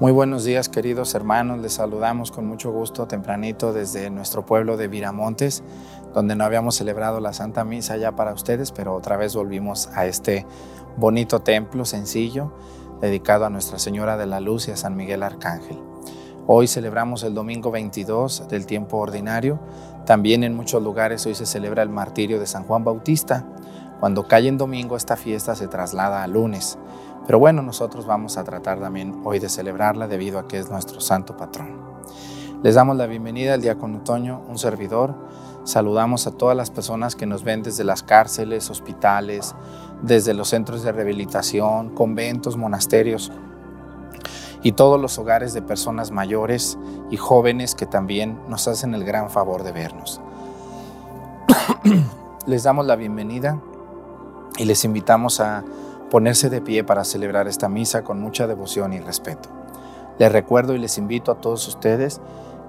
Muy buenos días queridos hermanos, les saludamos con mucho gusto tempranito desde nuestro pueblo de Viramontes, donde no habíamos celebrado la Santa Misa ya para ustedes, pero otra vez volvimos a este bonito templo sencillo dedicado a Nuestra Señora de la Luz y a San Miguel Arcángel. Hoy celebramos el domingo 22 del tiempo ordinario. También en muchos lugares hoy se celebra el martirio de San Juan Bautista. Cuando cae en domingo esta fiesta se traslada a lunes. Pero bueno, nosotros vamos a tratar también hoy de celebrarla debido a que es nuestro santo patrón. Les damos la bienvenida al diácono Otoño, un servidor. Saludamos a todas las personas que nos ven desde las cárceles, hospitales, desde los centros de rehabilitación, conventos, monasterios y todos los hogares de personas mayores y jóvenes que también nos hacen el gran favor de vernos. les damos la bienvenida y les invitamos a ponerse de pie para celebrar esta misa con mucha devoción y respeto. Les recuerdo y les invito a todos ustedes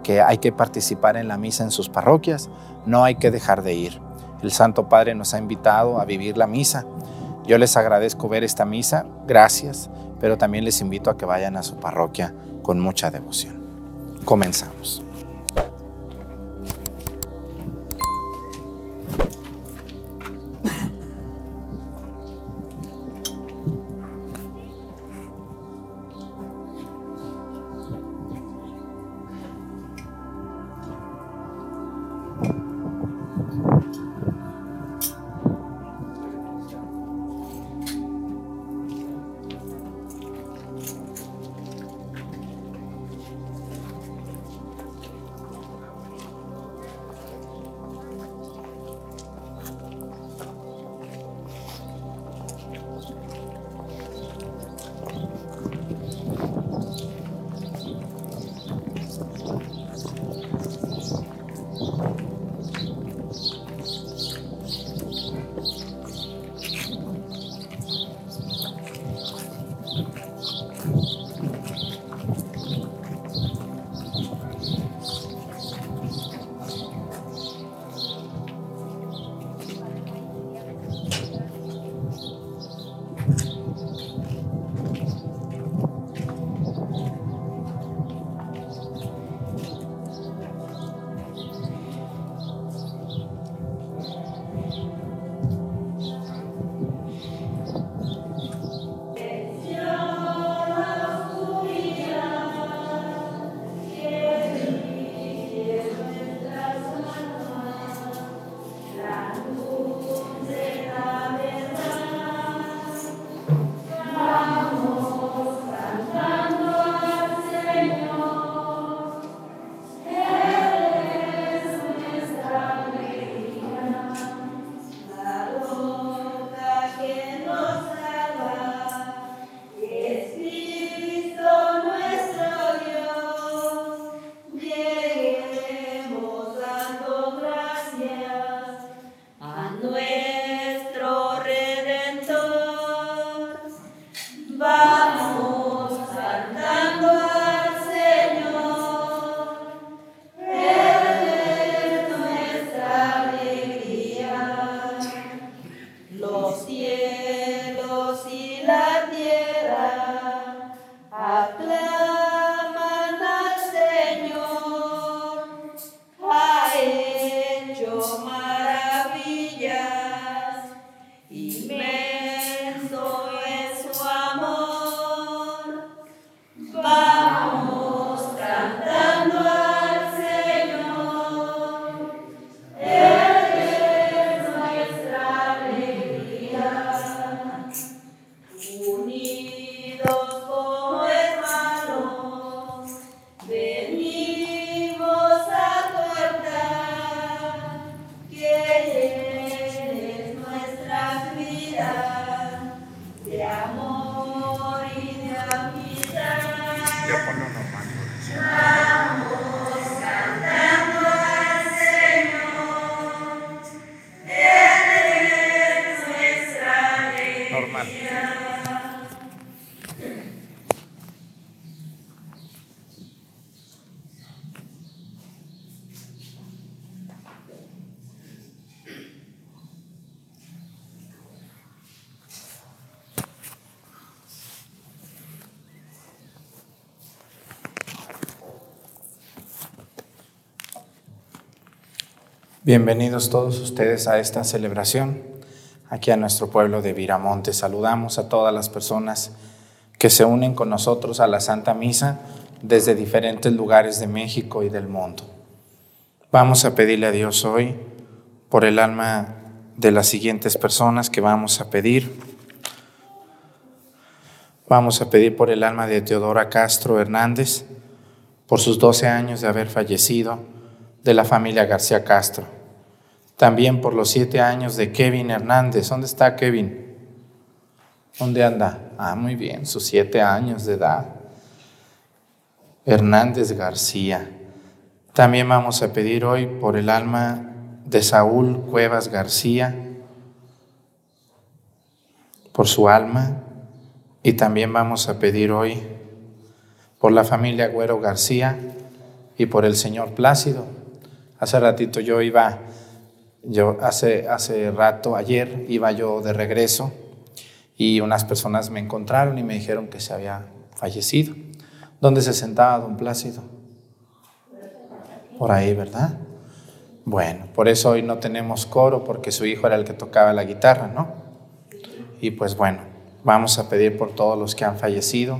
que hay que participar en la misa en sus parroquias, no hay que dejar de ir. El Santo Padre nos ha invitado a vivir la misa. Yo les agradezco ver esta misa, gracias, pero también les invito a que vayan a su parroquia con mucha devoción. Comenzamos. Bienvenidos todos ustedes a esta celebración, aquí a nuestro pueblo de Viramonte. Saludamos a todas las personas que se unen con nosotros a la Santa Misa desde diferentes lugares de México y del mundo. Vamos a pedirle a Dios hoy por el alma de las siguientes personas que vamos a pedir. Vamos a pedir por el alma de Teodora Castro Hernández, por sus 12 años de haber fallecido, de la familia García Castro también por los siete años de Kevin Hernández. ¿Dónde está Kevin? ¿Dónde anda? Ah, muy bien, sus siete años de edad. Hernández García. También vamos a pedir hoy por el alma de Saúl Cuevas García, por su alma. Y también vamos a pedir hoy por la familia Güero García y por el señor Plácido. Hace ratito yo iba yo hace, hace rato, ayer, iba yo de regreso y unas personas me encontraron y me dijeron que se había fallecido. ¿Dónde se sentaba don Plácido? Por ahí, ¿verdad? Bueno, por eso hoy no tenemos coro, porque su hijo era el que tocaba la guitarra, ¿no? Y pues bueno, vamos a pedir por todos los que han fallecido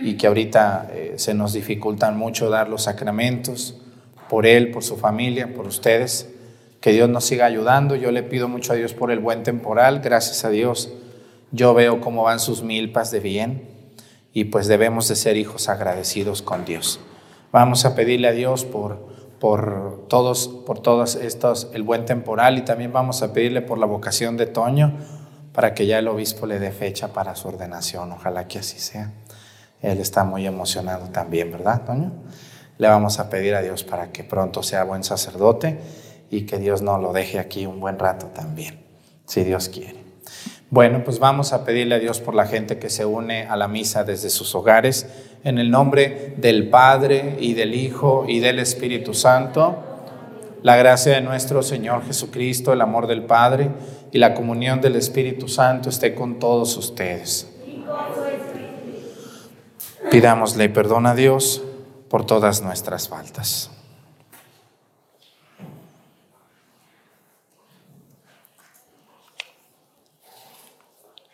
y que ahorita eh, se nos dificultan mucho dar los sacramentos, por él, por su familia, por ustedes que Dios nos siga ayudando. Yo le pido mucho a Dios por el buen temporal. Gracias a Dios. Yo veo cómo van sus milpas de bien y pues debemos de ser hijos agradecidos con Dios. Vamos a pedirle a Dios por, por todos, por todos estos, el buen temporal y también vamos a pedirle por la vocación de Toño para que ya el obispo le dé fecha para su ordenación. Ojalá que así sea. Él está muy emocionado también, ¿verdad, Toño? Le vamos a pedir a Dios para que pronto sea buen sacerdote y que Dios no lo deje aquí un buen rato también, si Dios quiere. Bueno, pues vamos a pedirle a Dios por la gente que se une a la misa desde sus hogares, en el nombre del Padre y del Hijo y del Espíritu Santo. La gracia de nuestro Señor Jesucristo, el amor del Padre y la comunión del Espíritu Santo esté con todos ustedes. Pidámosle perdón a Dios por todas nuestras faltas.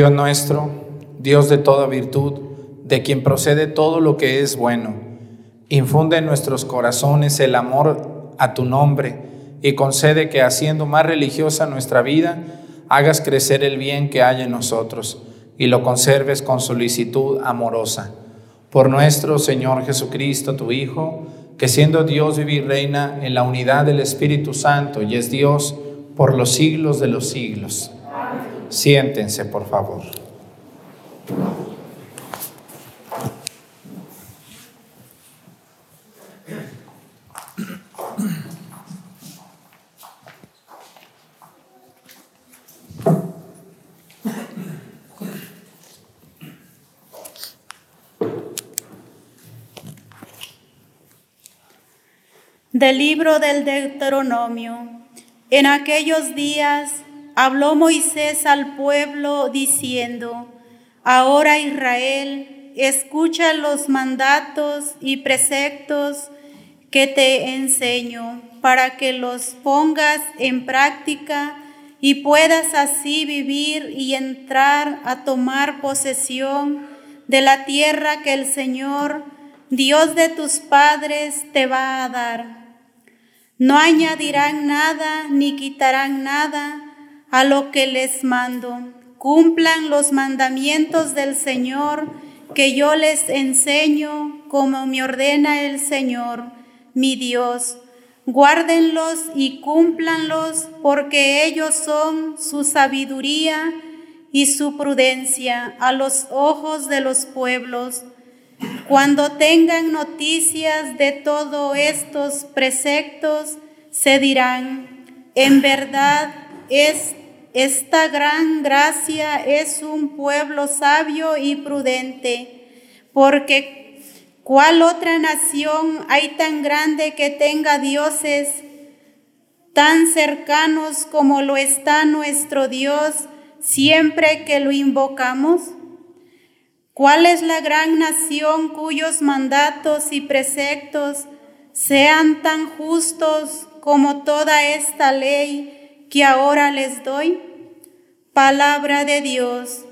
Dios nuestro, Dios de toda virtud, de quien procede todo lo que es bueno, infunde en nuestros corazones el amor a tu nombre y concede que haciendo más religiosa nuestra vida, hagas crecer el bien que hay en nosotros y lo conserves con solicitud amorosa. Por nuestro Señor Jesucristo, tu Hijo, que siendo Dios vive y reina en la unidad del Espíritu Santo y es Dios por los siglos de los siglos. Siéntense, por favor. Del libro del Deuteronomio. En aquellos días habló Moisés al pueblo diciendo, Ahora Israel, escucha los mandatos y preceptos que te enseño para que los pongas en práctica y puedas así vivir y entrar a tomar posesión de la tierra que el Señor, Dios de tus padres, te va a dar. No añadirán nada ni quitarán nada a lo que les mando. Cumplan los mandamientos del Señor que yo les enseño como me ordena el Señor, mi Dios. Guárdenlos y cúmplanlos porque ellos son su sabiduría y su prudencia a los ojos de los pueblos cuando tengan noticias de todos estos preceptos, se dirán, en verdad es esta gran gracia es un pueblo sabio y prudente, porque ¿cuál otra nación hay tan grande que tenga dioses tan cercanos como lo está nuestro Dios siempre que lo invocamos? ¿Cuál es la gran nación cuyos mandatos y preceptos sean tan justos como toda esta ley que ahora les doy? Palabra de Dios.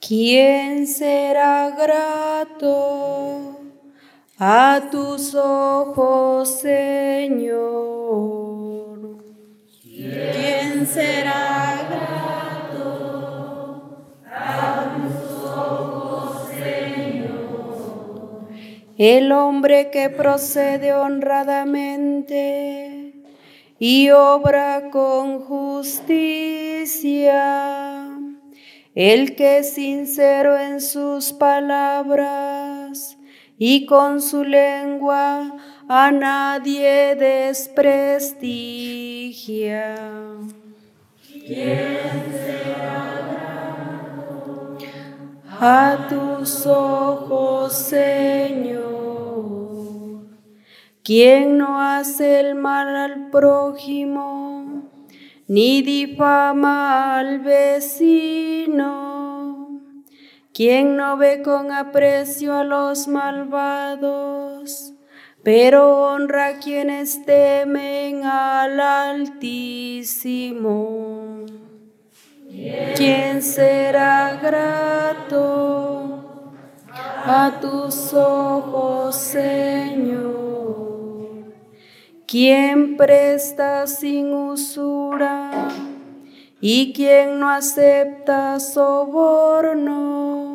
¿Quién será grato a tus ojos, Señor? ¿Quién será grato a tus ojos, Señor? El hombre que procede honradamente y obra con justicia el que es sincero en sus palabras y con su lengua a nadie desprestigia. ¿Quién a tus ojos, Señor? ¿Quién no hace el mal al prójimo? ni difama al vecino. Quien no ve con aprecio a los malvados, pero honra a quienes temen al Altísimo. ¿Quién será grato a tus ojos, Señor? ¿Quién presta sin usura y quien no acepta soborno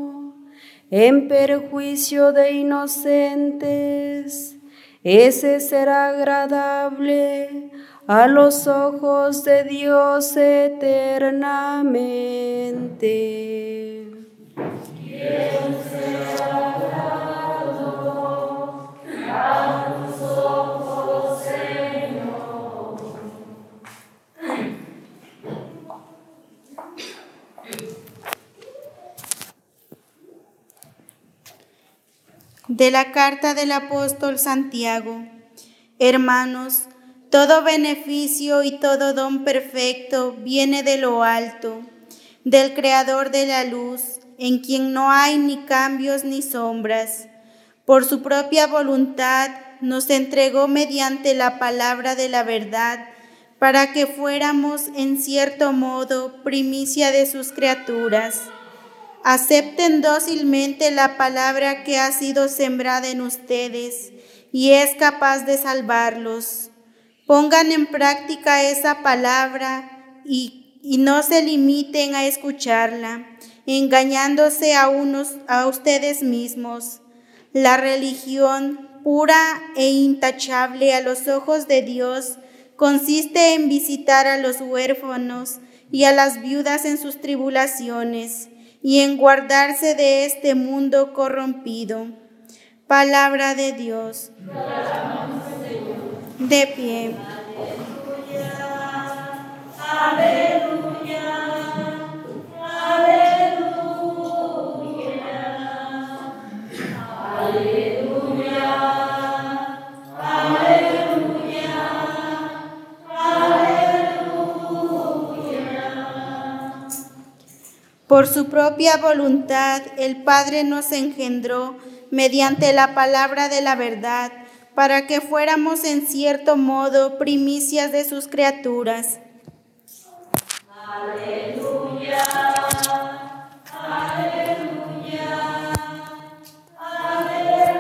en perjuicio de inocentes? Ese será agradable a los ojos de Dios eternamente. De la carta del apóstol Santiago. Hermanos, todo beneficio y todo don perfecto viene de lo alto, del Creador de la luz, en quien no hay ni cambios ni sombras. Por su propia voluntad nos entregó mediante la palabra de la verdad, para que fuéramos en cierto modo primicia de sus criaturas. Acepten dócilmente la palabra que ha sido sembrada en ustedes y es capaz de salvarlos. Pongan en práctica esa palabra y, y no se limiten a escucharla, engañándose a, unos, a ustedes mismos. La religión pura e intachable a los ojos de Dios consiste en visitar a los huérfanos y a las viudas en sus tribulaciones y en guardarse de este mundo corrompido. Palabra de Dios de pie. Aleluya, aleluya, aleluya, Por su propia voluntad, el Padre nos engendró mediante la palabra de la verdad para que fuéramos en cierto modo primicias de sus criaturas. Aleluya. Aleluya. Aleluya.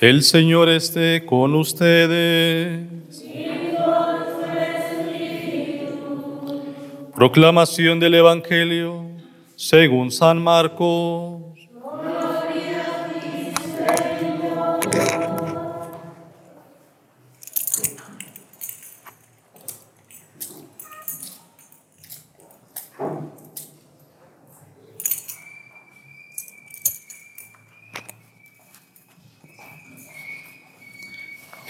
El Señor esté con ustedes. Proclamación del Evangelio según San Marcos.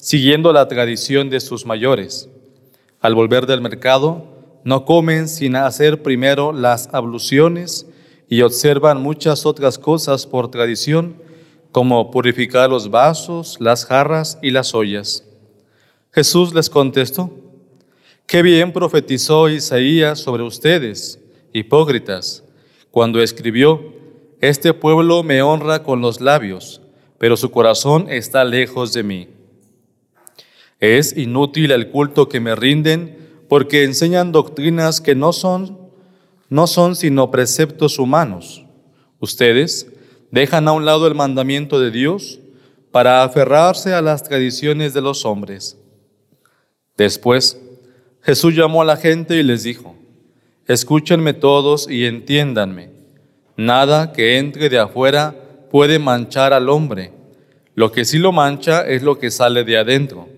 siguiendo la tradición de sus mayores. Al volver del mercado, no comen sin hacer primero las abluciones y observan muchas otras cosas por tradición, como purificar los vasos, las jarras y las ollas. Jesús les contestó, Qué bien profetizó Isaías sobre ustedes, hipócritas, cuando escribió, Este pueblo me honra con los labios, pero su corazón está lejos de mí. Es inútil el culto que me rinden porque enseñan doctrinas que no son no son sino preceptos humanos. Ustedes dejan a un lado el mandamiento de Dios para aferrarse a las tradiciones de los hombres. Después, Jesús llamó a la gente y les dijo, Escúchenme todos y entiéndanme. Nada que entre de afuera puede manchar al hombre. Lo que sí lo mancha es lo que sale de adentro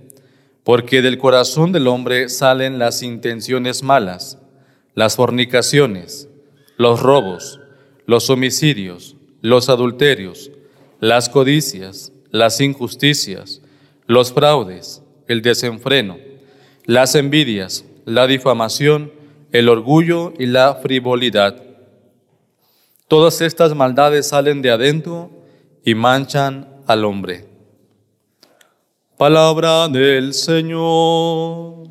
porque del corazón del hombre salen las intenciones malas, las fornicaciones, los robos, los homicidios, los adulterios, las codicias, las injusticias, los fraudes, el desenfreno, las envidias, la difamación, el orgullo y la frivolidad. Todas estas maldades salen de adentro y manchan al hombre. Palabra del Señor.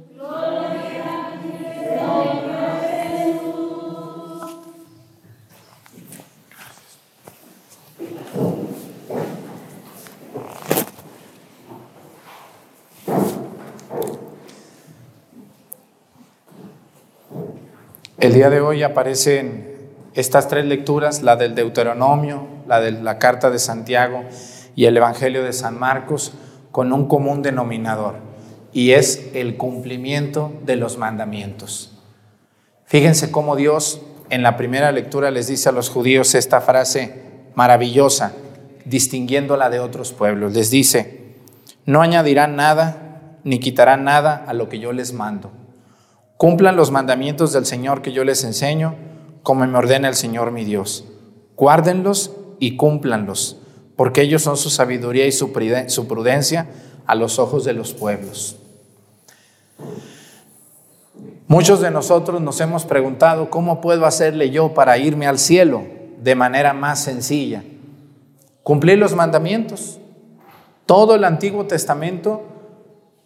El día de hoy aparecen estas tres lecturas, la del Deuteronomio, la de la Carta de Santiago y el Evangelio de San Marcos, con un común denominador y es el cumplimiento de los mandamientos. Fíjense cómo Dios en la primera lectura les dice a los judíos esta frase maravillosa, distinguiéndola de otros pueblos. Les dice, no añadirán nada ni quitarán nada a lo que yo les mando. Cumplan los mandamientos del Señor que yo les enseño, como me ordena el Señor mi Dios. Guárdenlos y cúmplanlos, porque ellos son su sabiduría y su prudencia a los ojos de los pueblos. Muchos de nosotros nos hemos preguntado, ¿cómo puedo hacerle yo para irme al cielo de manera más sencilla? Cumplir los mandamientos. Todo el Antiguo Testamento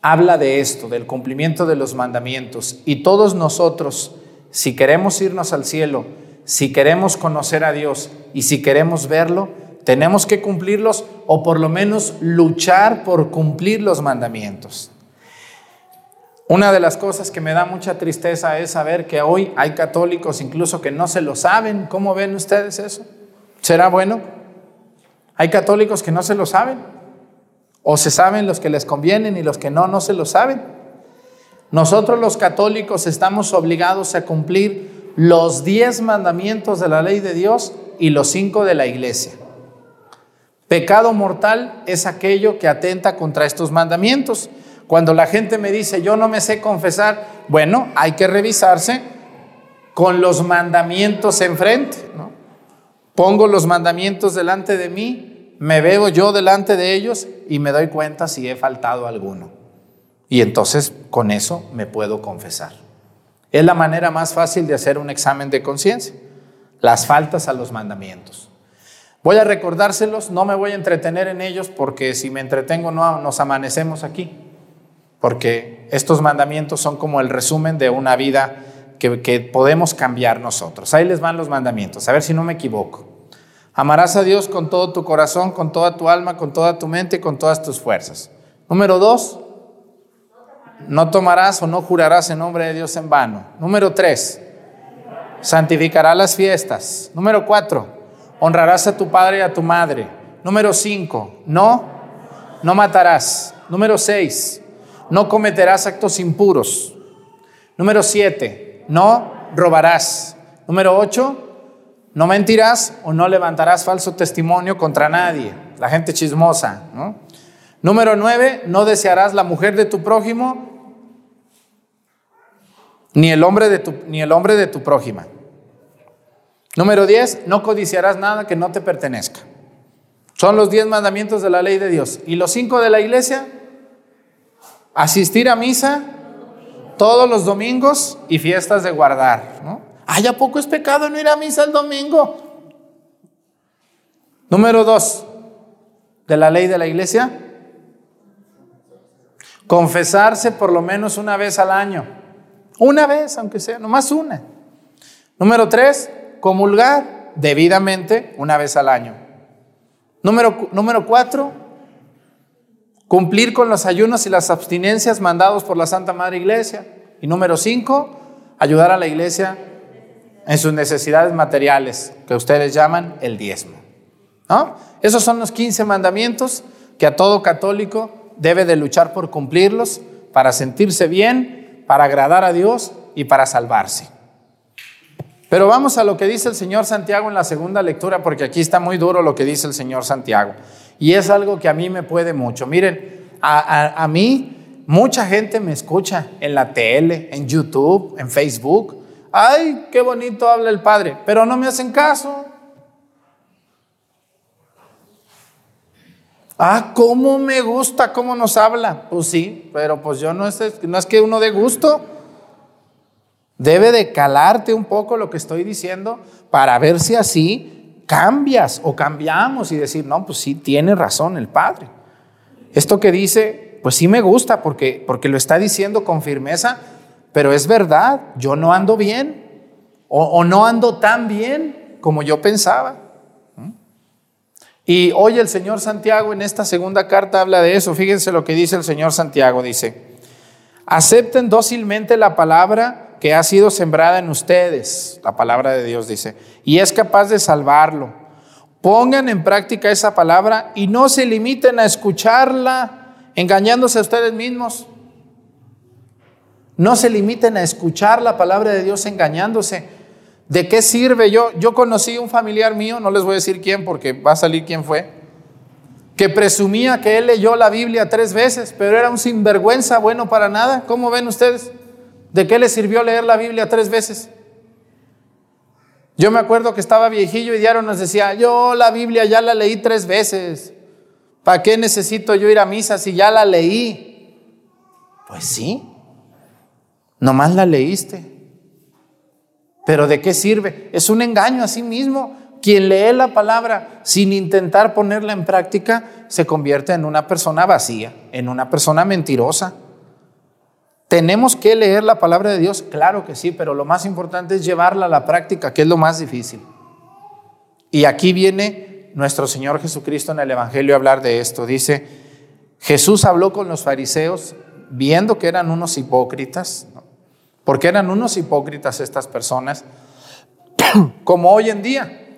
habla de esto, del cumplimiento de los mandamientos. Y todos nosotros, si queremos irnos al cielo, si queremos conocer a Dios y si queremos verlo, tenemos que cumplirlos o por lo menos luchar por cumplir los mandamientos. Una de las cosas que me da mucha tristeza es saber que hoy hay católicos incluso que no se lo saben. ¿Cómo ven ustedes eso? ¿Será bueno? Hay católicos que no se lo saben. O se saben los que les convienen y los que no, no se lo saben. Nosotros los católicos estamos obligados a cumplir los diez mandamientos de la ley de Dios y los cinco de la iglesia. Pecado mortal es aquello que atenta contra estos mandamientos. Cuando la gente me dice, yo no me sé confesar, bueno, hay que revisarse con los mandamientos enfrente. Pongo los mandamientos delante de mí, me veo yo delante de ellos y me doy cuenta si he faltado alguno. Y entonces con eso me puedo confesar. Es la manera más fácil de hacer un examen de conciencia, las faltas a los mandamientos. Voy a recordárselos, no me voy a entretener en ellos porque si me entretengo no nos amanecemos aquí porque estos mandamientos son como el resumen de una vida que, podemos cambiar nosotros. Ahí les van los mandamientos, a ver si no me equivoco. Amarás a Dios con todo tu corazón, con toda tu alma, con toda tu mente y con todas tus fuerzas. Número dos, no tomarás o no jurarás en nombre de Dios en vano. Número tres, santificarás las fiestas. Número cuatro, honrarás a tu padre y a tu madre. Número cinco, no, no matarás. Número seis, no cometerás actos impuros. Número siete, no robarás. Número ocho, no mentirás o no levantarás falso testimonio contra nadie, la gente chismosa. Número nueve, no desearás la mujer de tu prójimo ni el hombre de tu, ni el hombre de tu prójima. Número diez, no codiciarás nada que no te pertenezca. Son los diez mandamientos de la ley de Dios. ¿Y los cinco de la iglesia? asistir a misa todos los domingos y fiestas de guardar. ¿no? Ay, ¿a poco es pecado no ir a misa el domingo? Número dos, de la ley de la iglesia, confesarse por lo menos una vez al año. Una vez, aunque sea, nomás una. Número tres, comulgar debidamente una vez al año. Número, número cuatro, Cumplir con los ayunos y las abstinencias mandados por la Santa Madre Iglesia. Y número cinco, ayudar a la iglesia en sus necesidades materiales, que ustedes llaman el diezmo. Esos son los 15 mandamientos que a todo católico debe de luchar por cumplirlos para sentirse bien, para agradar a Dios y para salvarse. Pero vamos a lo que dice el Señor Santiago en la segunda lectura, porque aquí está muy duro lo que dice el Señor Santiago. Y es algo que a mí me puede mucho. Miren, a, mí mucha gente me escucha en la tele, en YouTube, en Facebook. Ay, qué bonito habla el Padre, pero no me hacen caso. Ah, cómo me gusta cómo nos habla. Pues sí, pero pues yo no es, no es que uno dé gusto. Debe de calarte un poco lo que estoy diciendo para ver si así cambias o cambiamos y decir, no, pues sí, tiene razón el Padre. Esto que dice, pues sí me gusta porque, porque lo está diciendo con firmeza, pero es verdad, yo no ando bien o, o no ando tan bien como yo pensaba. ¿Mm? Y hoy el Señor Santiago en esta segunda carta habla de eso. Fíjense lo que dice el Señor Santiago. Dice, acepten dócilmente la palabra que ha sido sembrada en ustedes, la palabra de Dios dice, y es capaz de salvarlo. Pongan en práctica esa palabra y no se limiten a escucharla engañándose a ustedes mismos. No se limiten a escuchar la palabra de Dios engañándose. ¿De qué sirve? Yo, yo conocí un familiar mío, no les voy a decir quién porque va a salir quién fue, que presumía que él leyó la Biblia tres veces, pero era un sinvergüenza bueno para nada. ¿Cómo ven ustedes? ¿De qué le sirvió leer la Biblia tres veces? Yo me acuerdo que estaba viejillo y diario nos decía, yo la Biblia ya la leí tres veces. ¿Para qué necesito yo ir a misa si ya la leí? Pues sí, nomás la leíste. Pero ¿de qué sirve? Es un engaño a sí mismo. Quien lee la palabra sin intentar ponerla en práctica se convierte en una persona vacía, en una persona mentirosa. ¿Tenemos que leer la palabra de Dios? Claro que sí, pero lo más importante es llevarla a la práctica, que es lo más difícil. Y aquí viene nuestro Señor Jesucristo en el Evangelio a hablar de esto. Dice, Jesús habló con los fariseos viendo que eran unos hipócritas, porque eran unos hipócritas estas personas, como hoy en día.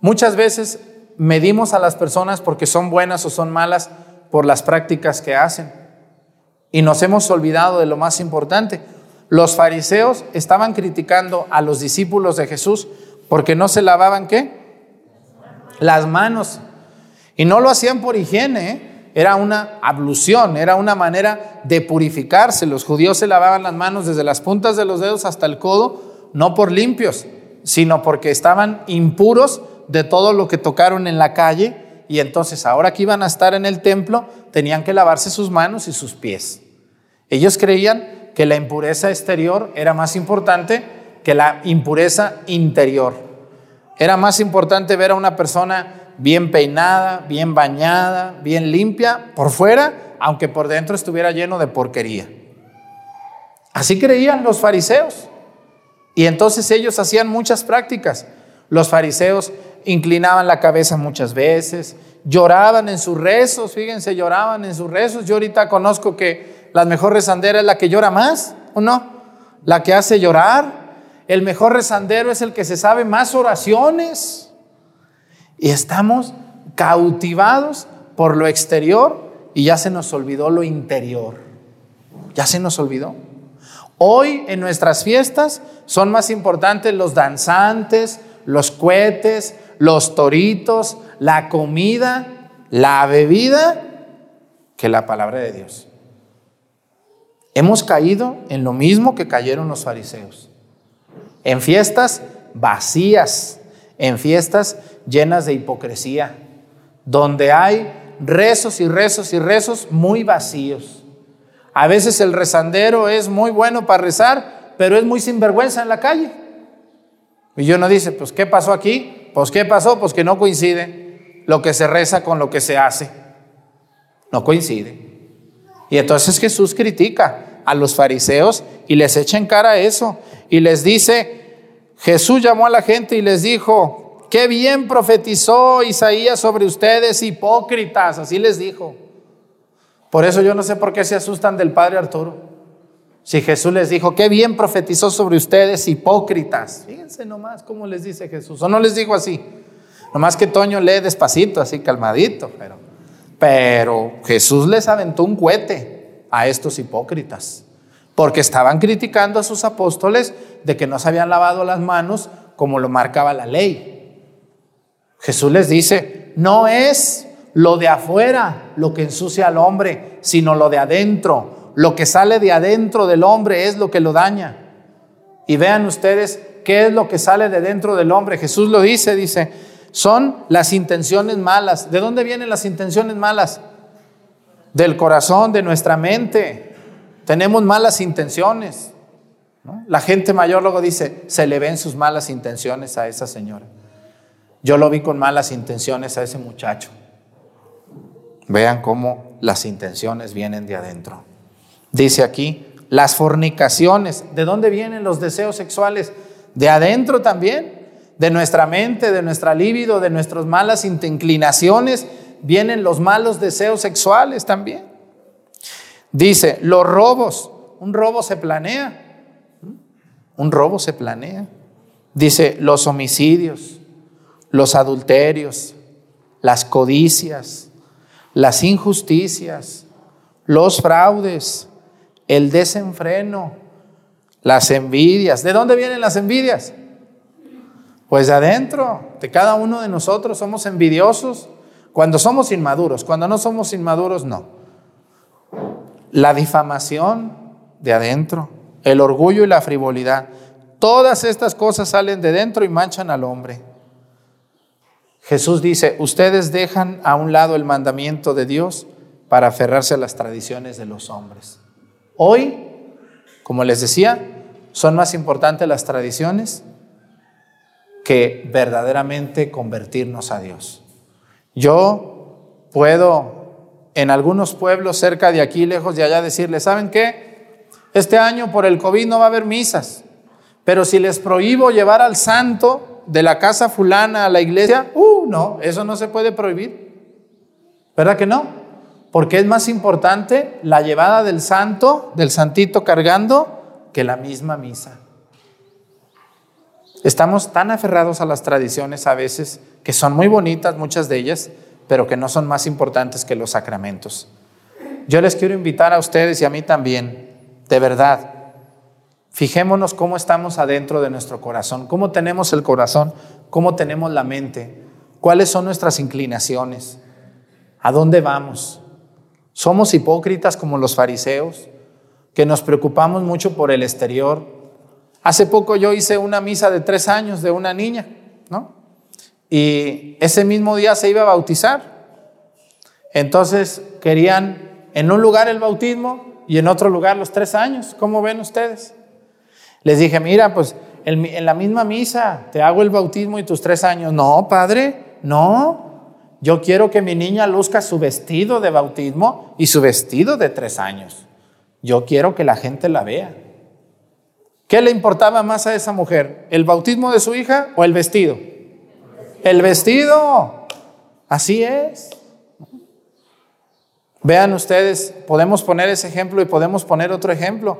Muchas veces medimos a las personas porque son buenas o son malas por las prácticas que hacen. Y nos hemos olvidado de lo más importante. Los fariseos estaban criticando a los discípulos de Jesús porque no se lavaban qué? Las manos. Y no lo hacían por higiene, ¿eh? era una ablución, era una manera de purificarse. Los judíos se lavaban las manos desde las puntas de los dedos hasta el codo, no por limpios, sino porque estaban impuros de todo lo que tocaron en la calle y entonces ahora que iban a estar en el templo tenían que lavarse sus manos y sus pies. Ellos creían que la impureza exterior era más importante que la impureza interior. Era más importante ver a una persona bien peinada, bien bañada, bien limpia por fuera, aunque por dentro estuviera lleno de porquería. Así creían los fariseos. Y entonces ellos hacían muchas prácticas. Los fariseos inclinaban la cabeza muchas veces, lloraban en sus rezos, fíjense, lloraban en sus rezos. Yo ahorita conozco que la mejor rezandera es la que llora más, ¿o no? La que hace llorar. El mejor rezandero es el que se sabe más oraciones. Y estamos cautivados por lo exterior y ya se nos olvidó lo interior. Ya se nos olvidó. Hoy en nuestras fiestas son más importantes los danzantes, los cohetes, los toritos, la comida, la bebida, que la palabra de Dios. Hemos caído en lo mismo que cayeron los fariseos. En fiestas vacías, en fiestas llenas de hipocresía, donde hay rezos y rezos y rezos muy vacíos. A veces el rezandero es muy bueno para rezar, pero es muy sinvergüenza en la calle. Y uno dice, pues ¿qué pasó aquí? Pues ¿qué pasó? Pues que no coincide lo que se reza con lo que se hace. No coincide. Y entonces Jesús critica a los fariseos y les echa en cara eso. Y les dice, Jesús llamó a la gente y les dijo, qué bien profetizó Isaías sobre ustedes, hipócritas. Así les dijo. Por eso yo no sé por qué se asustan del Padre Arturo. Si Jesús les dijo, qué bien profetizó sobre ustedes, hipócritas. Fíjense nomás cómo les dice Jesús. O no les digo así. Nomás que Toño lee despacito, así calmadito. Pero, pero Jesús les aventó un cohete a estos hipócritas. Porque estaban criticando a sus apóstoles de que no se habían lavado las manos como lo marcaba la ley. Jesús les dice, no es lo de afuera lo que ensucia al hombre, sino lo de adentro lo que sale de adentro del hombre es lo que lo daña. Y vean ustedes qué es lo que sale de dentro del hombre. Jesús lo dice, dice, son las intenciones malas. ¿De dónde vienen las intenciones malas? Del corazón, de nuestra mente. Tenemos malas intenciones. La gente mayor luego dice, se le ven sus malas intenciones a esa señora. Yo lo vi con malas intenciones a ese muchacho. Vean cómo las intenciones vienen de adentro. Dice aquí, las fornicaciones. ¿De dónde vienen los deseos sexuales? De adentro también, de nuestra mente, de nuestra libido, de nuestras malas inclinaciones, vienen los malos deseos sexuales también. Dice, los robos, un robo se planea, un robo se planea. Dice, los homicidios, los adulterios, las codicias, las injusticias, los fraudes, el desenfreno, las envidias. ¿De dónde vienen las envidias? Pues de adentro, de cada uno de nosotros somos envidiosos. Cuando somos inmaduros, cuando no somos inmaduros, no. La difamación de adentro, el orgullo y la frivolidad, todas estas cosas salen de dentro y manchan al hombre. Jesús dice, ustedes dejan a un lado el mandamiento de Dios para aferrarse a las tradiciones de los hombres. Hoy, como les decía, son más importantes las tradiciones que verdaderamente convertirnos a Dios. Yo puedo en algunos pueblos cerca de aquí, lejos de allá, decirles, ¿saben qué? Este año por el COVID no va a haber misas, pero si les prohíbo llevar al santo de la casa fulana a la iglesia, uh, no, eso no se puede prohibir. ¿Verdad que no? Porque es más importante la llevada del santo, del santito cargando, que la misma misa. Estamos tan aferrados a las tradiciones a veces, que son muy bonitas muchas de ellas, pero que no son más importantes que los sacramentos. Yo les quiero invitar a ustedes y a mí también, de verdad, fijémonos cómo estamos adentro de nuestro corazón, cómo tenemos el corazón, cómo tenemos la mente, cuáles son nuestras inclinaciones, a dónde vamos. Somos hipócritas como los fariseos, que nos preocupamos mucho por el exterior, Hace poco yo hice una misa de tres años de una niña, ¿no? Y ese mismo día se iba a bautizar. Entonces querían en un lugar el bautismo y en otro lugar los tres años. ¿Cómo ven ustedes? Les dije, mira, pues en la misma misa te hago el bautismo y tus tres años. No, padre, no. Yo quiero que mi niña luzca su vestido de bautismo y su vestido de tres años. Yo quiero que la gente la vea. ¿Qué le importaba más a esa mujer? ¿El bautismo de su hija o el vestido? El vestido. Así es. Vean ustedes, podemos poner ese ejemplo y podemos poner otro ejemplo.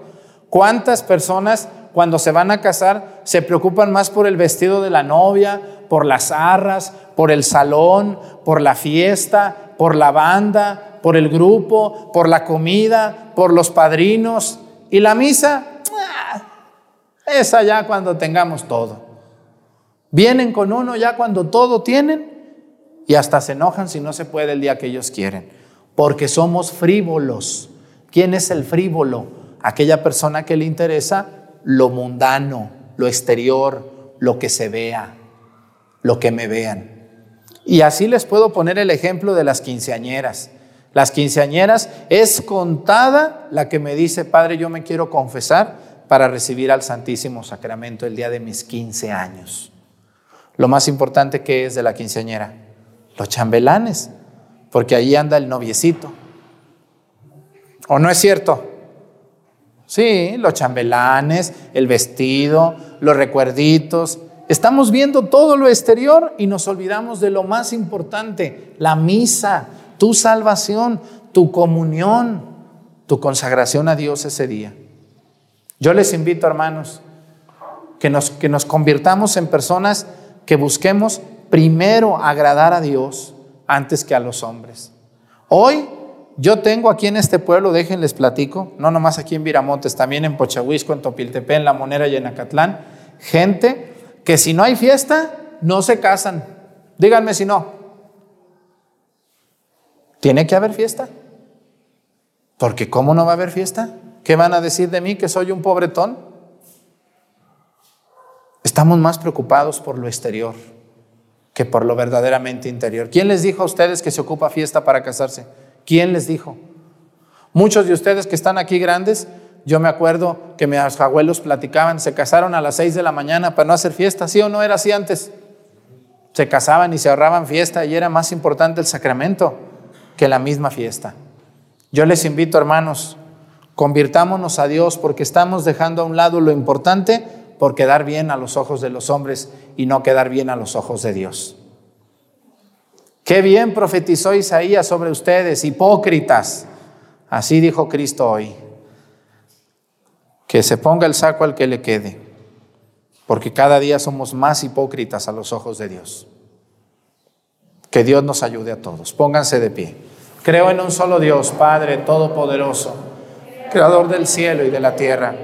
¿Cuántas personas cuando se van a casar se preocupan más por el vestido de la novia, por las arras, por el salón, por la fiesta, por la banda, por el grupo, por la comida, por los padrinos? ¿Y la misa? Es allá cuando tengamos todo. Vienen con uno ya cuando todo tienen y hasta se enojan si no se puede el día que ellos quieren. Porque somos frívolos. ¿Quién es el frívolo? Aquella persona que le interesa lo mundano, lo exterior, lo que se vea, lo que me vean. Y así les puedo poner el ejemplo de las quinceañeras. Las quinceañeras es contada la que me dice, Padre, yo me quiero confesar para recibir al Santísimo Sacramento el día de mis 15 años. Lo más importante que es de la quinceañera, los chambelanes, porque ahí anda el noviecito. ¿O no es cierto? Sí, los chambelanes, el vestido, los recuerditos. Estamos viendo todo lo exterior y nos olvidamos de lo más importante, la misa, tu salvación, tu comunión, tu consagración a Dios ese día. Yo les invito, hermanos, que nos, que nos convirtamos en personas que busquemos primero agradar a Dios antes que a los hombres. Hoy yo tengo aquí en este pueblo, déjenles platico, no nomás aquí en Viramontes, también en Pochahuisco, en Topiltepec, en La Monera y en Acatlán, gente que si no hay fiesta, no se casan. Díganme si no. Tiene que haber fiesta. Porque ¿cómo no va a haber fiesta? ¿Qué van a decir de mí que soy un pobretón? Estamos más preocupados por lo exterior que por lo verdaderamente interior. ¿Quién les dijo a ustedes que se ocupa fiesta para casarse? ¿Quién les dijo? Muchos de ustedes que están aquí grandes, yo me acuerdo que mis abuelos platicaban, se casaron a las seis de la mañana para no hacer fiesta, ¿sí o no era así antes? Se casaban y se ahorraban fiesta y era más importante el sacramento que la misma fiesta. Yo les invito, hermanos, Convirtámonos a Dios porque estamos dejando a un lado lo importante por quedar bien a los ojos de los hombres y no quedar bien a los ojos de Dios. Qué bien profetizó Isaías sobre ustedes, hipócritas. Así dijo Cristo hoy. Que se ponga el saco al que le quede, porque cada día somos más hipócritas a los ojos de Dios. Que Dios nos ayude a todos. Pónganse de pie. Creo en un solo Dios, Padre Todopoderoso creador del cielo y de la tierra,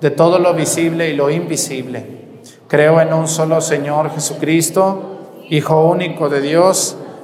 de todo lo visible y lo invisible Creo en un solo Señor Jesucristo, Hijo único de Dios,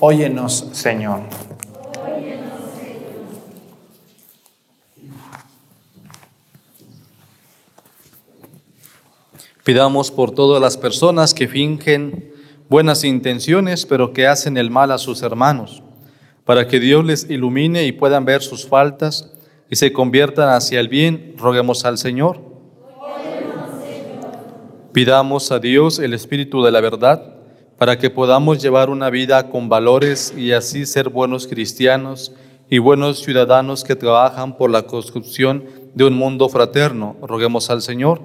óyenos, Señor. Pidamos por todas las personas que fingen buenas intenciones, pero que hacen el mal a sus hermanos, para que Dios les ilumine y puedan ver sus faltas y se conviertan hacia el bien. Roguemos al Señor. Pidamos a Dios el Espíritu de la verdad, para que podamos llevar una vida con valores y así ser buenos cristianos y buenos ciudadanos que trabajan por la construcción de un mundo fraterno. Roguemos al Señor.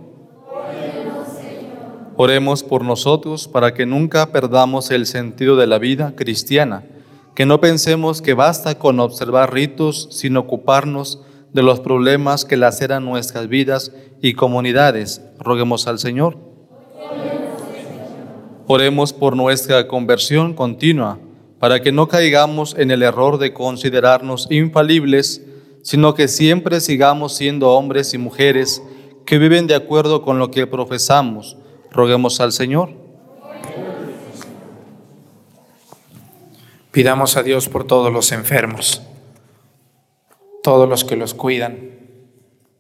Oremos por nosotros para que nunca perdamos el sentido de la vida cristiana, que no pensemos que basta con observar ritos sin ocuparnos de los problemas que laceran nuestras vidas y comunidades. Roguemos al Señor. Oremos por nuestra conversión continua, para que no caigamos en el error de considerarnos infalibles, sino que siempre sigamos siendo hombres y mujeres que viven de acuerdo con lo que profesamos Roguemos al Señor. Pidamos a Dios por todos los enfermos, todos los que los cuidan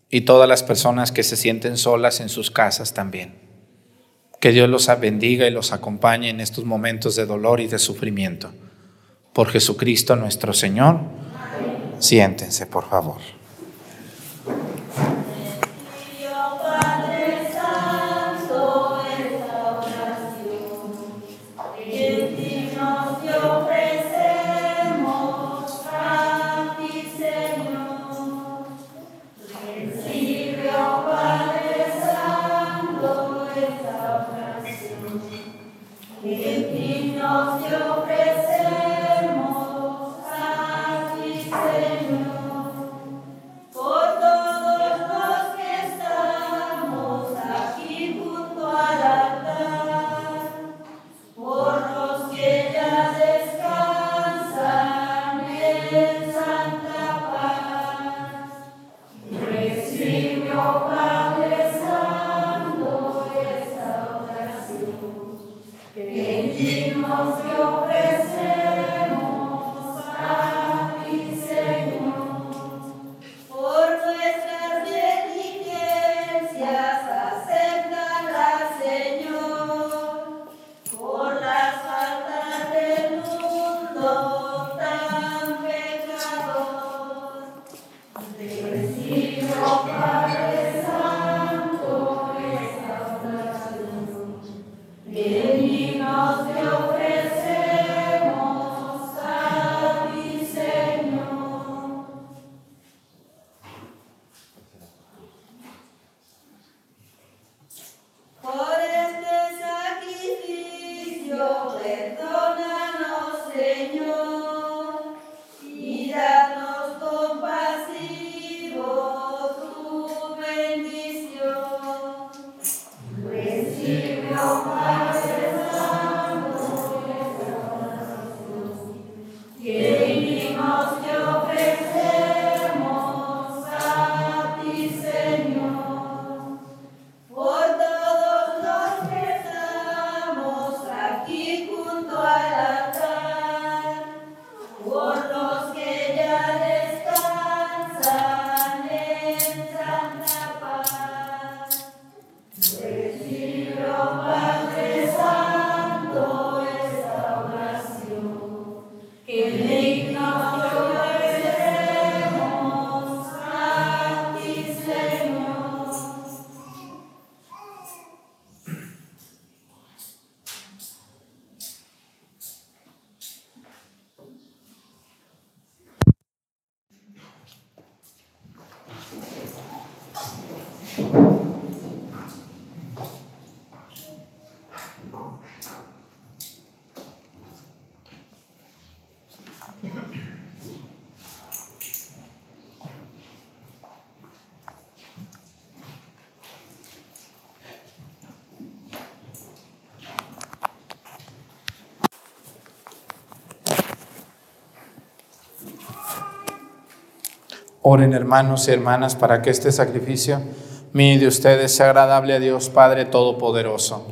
y todas las personas que se sienten solas en sus casas también. Que Dios los bendiga y los acompañe en estos momentos de dolor y de sufrimiento. Por Jesucristo nuestro Señor. Siéntense, por favor. Y nos Oren hermanos y hermanas para que este sacrificio mío y de ustedes sea agradable a Dios Padre Todopoderoso.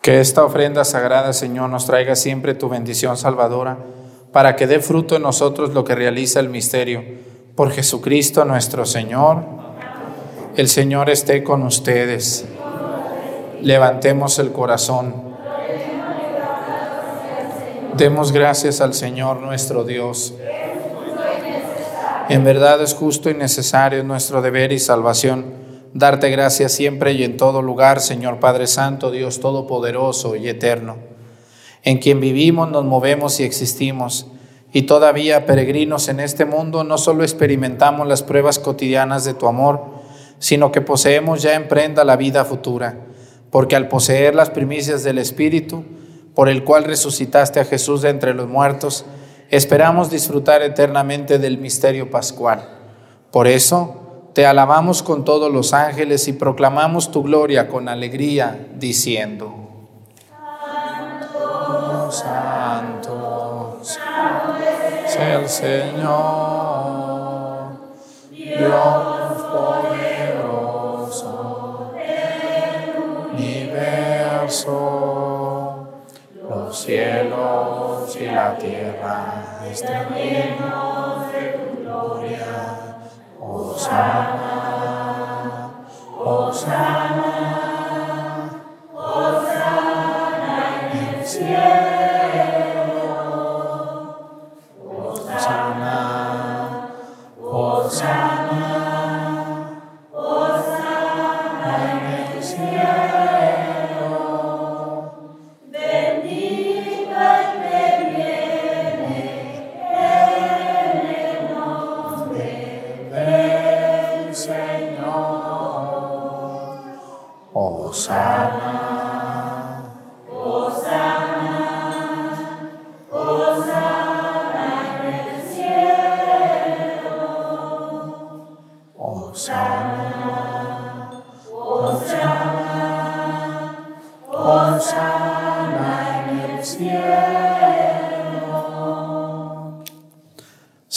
Que esta ofrenda sagrada, Señor, nos traiga siempre tu bendición salvadora, para que dé fruto en nosotros lo que realiza el misterio. Por Jesucristo nuestro Señor. El Señor esté con ustedes. Levantemos el corazón. Demos gracias al Señor nuestro Dios. En verdad es justo y necesario nuestro deber y salvación darte gracias siempre y en todo lugar, Señor Padre Santo, Dios Todopoderoso y Eterno, en quien vivimos, nos movemos y existimos. Y todavía, peregrinos en este mundo, no solo experimentamos las pruebas cotidianas de tu amor, sino que poseemos ya en prenda la vida futura porque al poseer las primicias del Espíritu, por el cual resucitaste a Jesús de entre los muertos, esperamos disfrutar eternamente del misterio pascual. Por eso, te alabamos con todos los ángeles y proclamamos tu gloria con alegría, diciendo, Santo, Santo, Santo el Señor, Dios los cielos y la tierra están llenos de tu gloria. Osana, Osana, Osana en el cielo.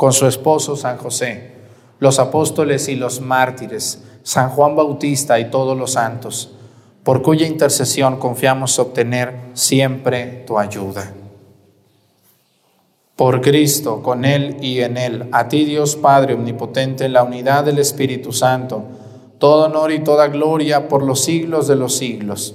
con su esposo San José, los apóstoles y los mártires, San Juan Bautista y todos los santos, por cuya intercesión confiamos obtener siempre tu ayuda. Por Cristo, con Él y en Él, a ti Dios Padre Omnipotente, en la unidad del Espíritu Santo, todo honor y toda gloria por los siglos de los siglos.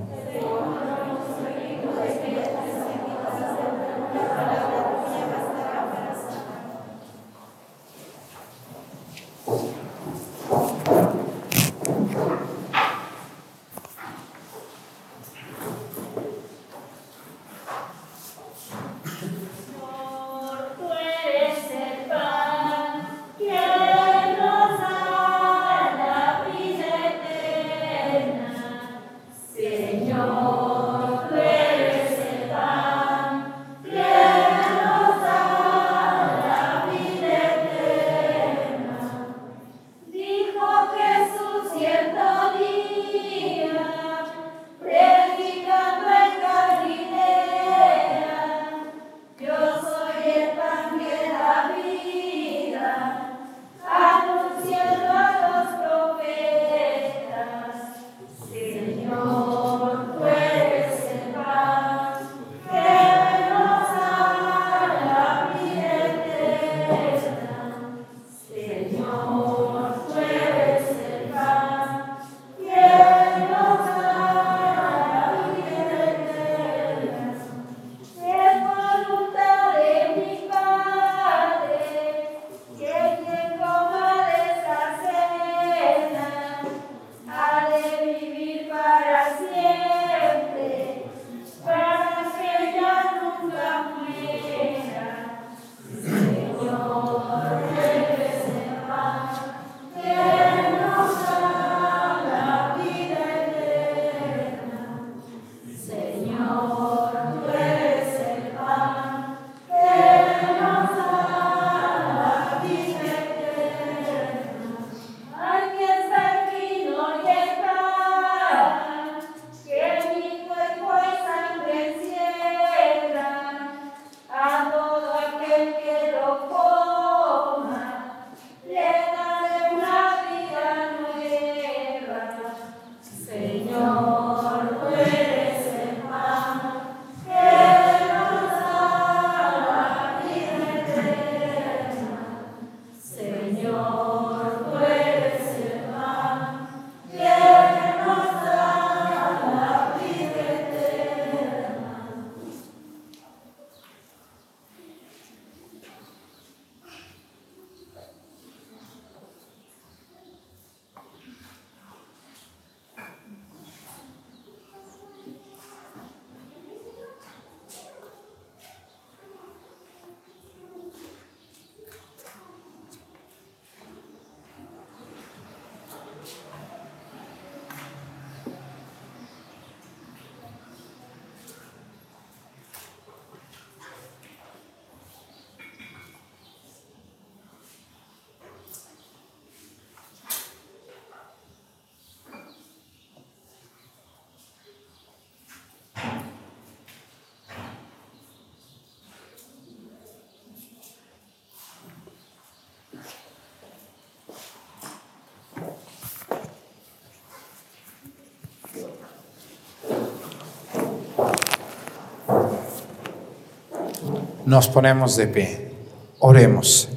Nos ponemos de pie. Oremos.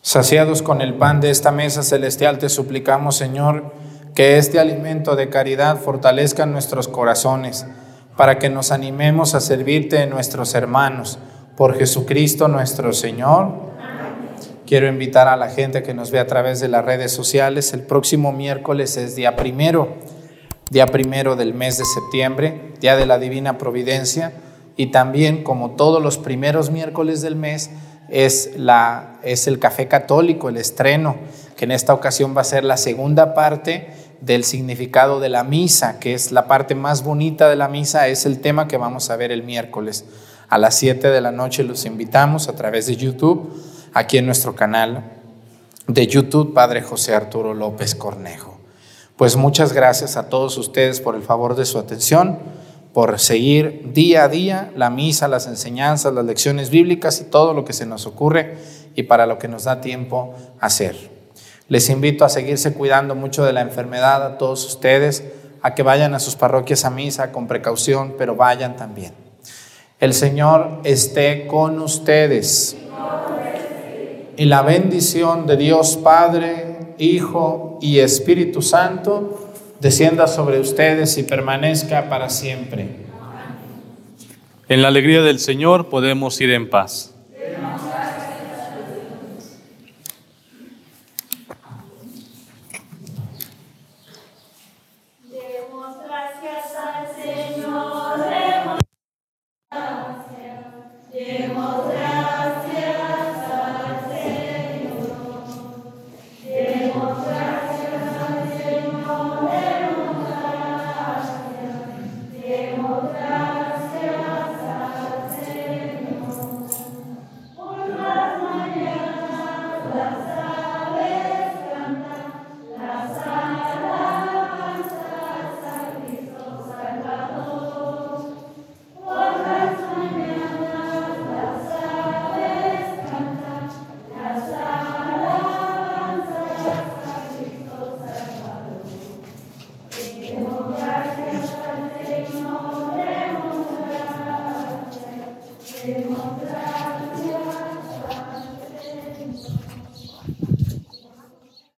Saciados con el pan de esta mesa celestial, te suplicamos, Señor, que este alimento de caridad fortalezca nuestros corazones, para que nos animemos a servirte en nuestros hermanos. Por Jesucristo nuestro Señor. Quiero invitar a la gente que nos ve a través de las redes sociales. El próximo miércoles es día primero, día primero del mes de septiembre, día de la Divina Providencia. Y también, como todos los primeros miércoles del mes, es, la, es el café católico, el estreno, que en esta ocasión va a ser la segunda parte del significado de la misa, que es la parte más bonita de la misa, es el tema que vamos a ver el miércoles. A las 7 de la noche los invitamos a través de YouTube aquí en nuestro canal de YouTube, Padre José Arturo López Cornejo. Pues muchas gracias a todos ustedes por el favor de su atención, por seguir día a día la misa, las enseñanzas, las lecciones bíblicas y todo lo que se nos ocurre y para lo que nos da tiempo hacer. Les invito a seguirse cuidando mucho de la enfermedad a todos ustedes, a que vayan a sus parroquias a misa con precaución, pero vayan también. El Señor esté con ustedes y la bendición de Dios Padre, Hijo y Espíritu Santo descienda sobre ustedes y permanezca para siempre. En la alegría del Señor podemos ir en paz.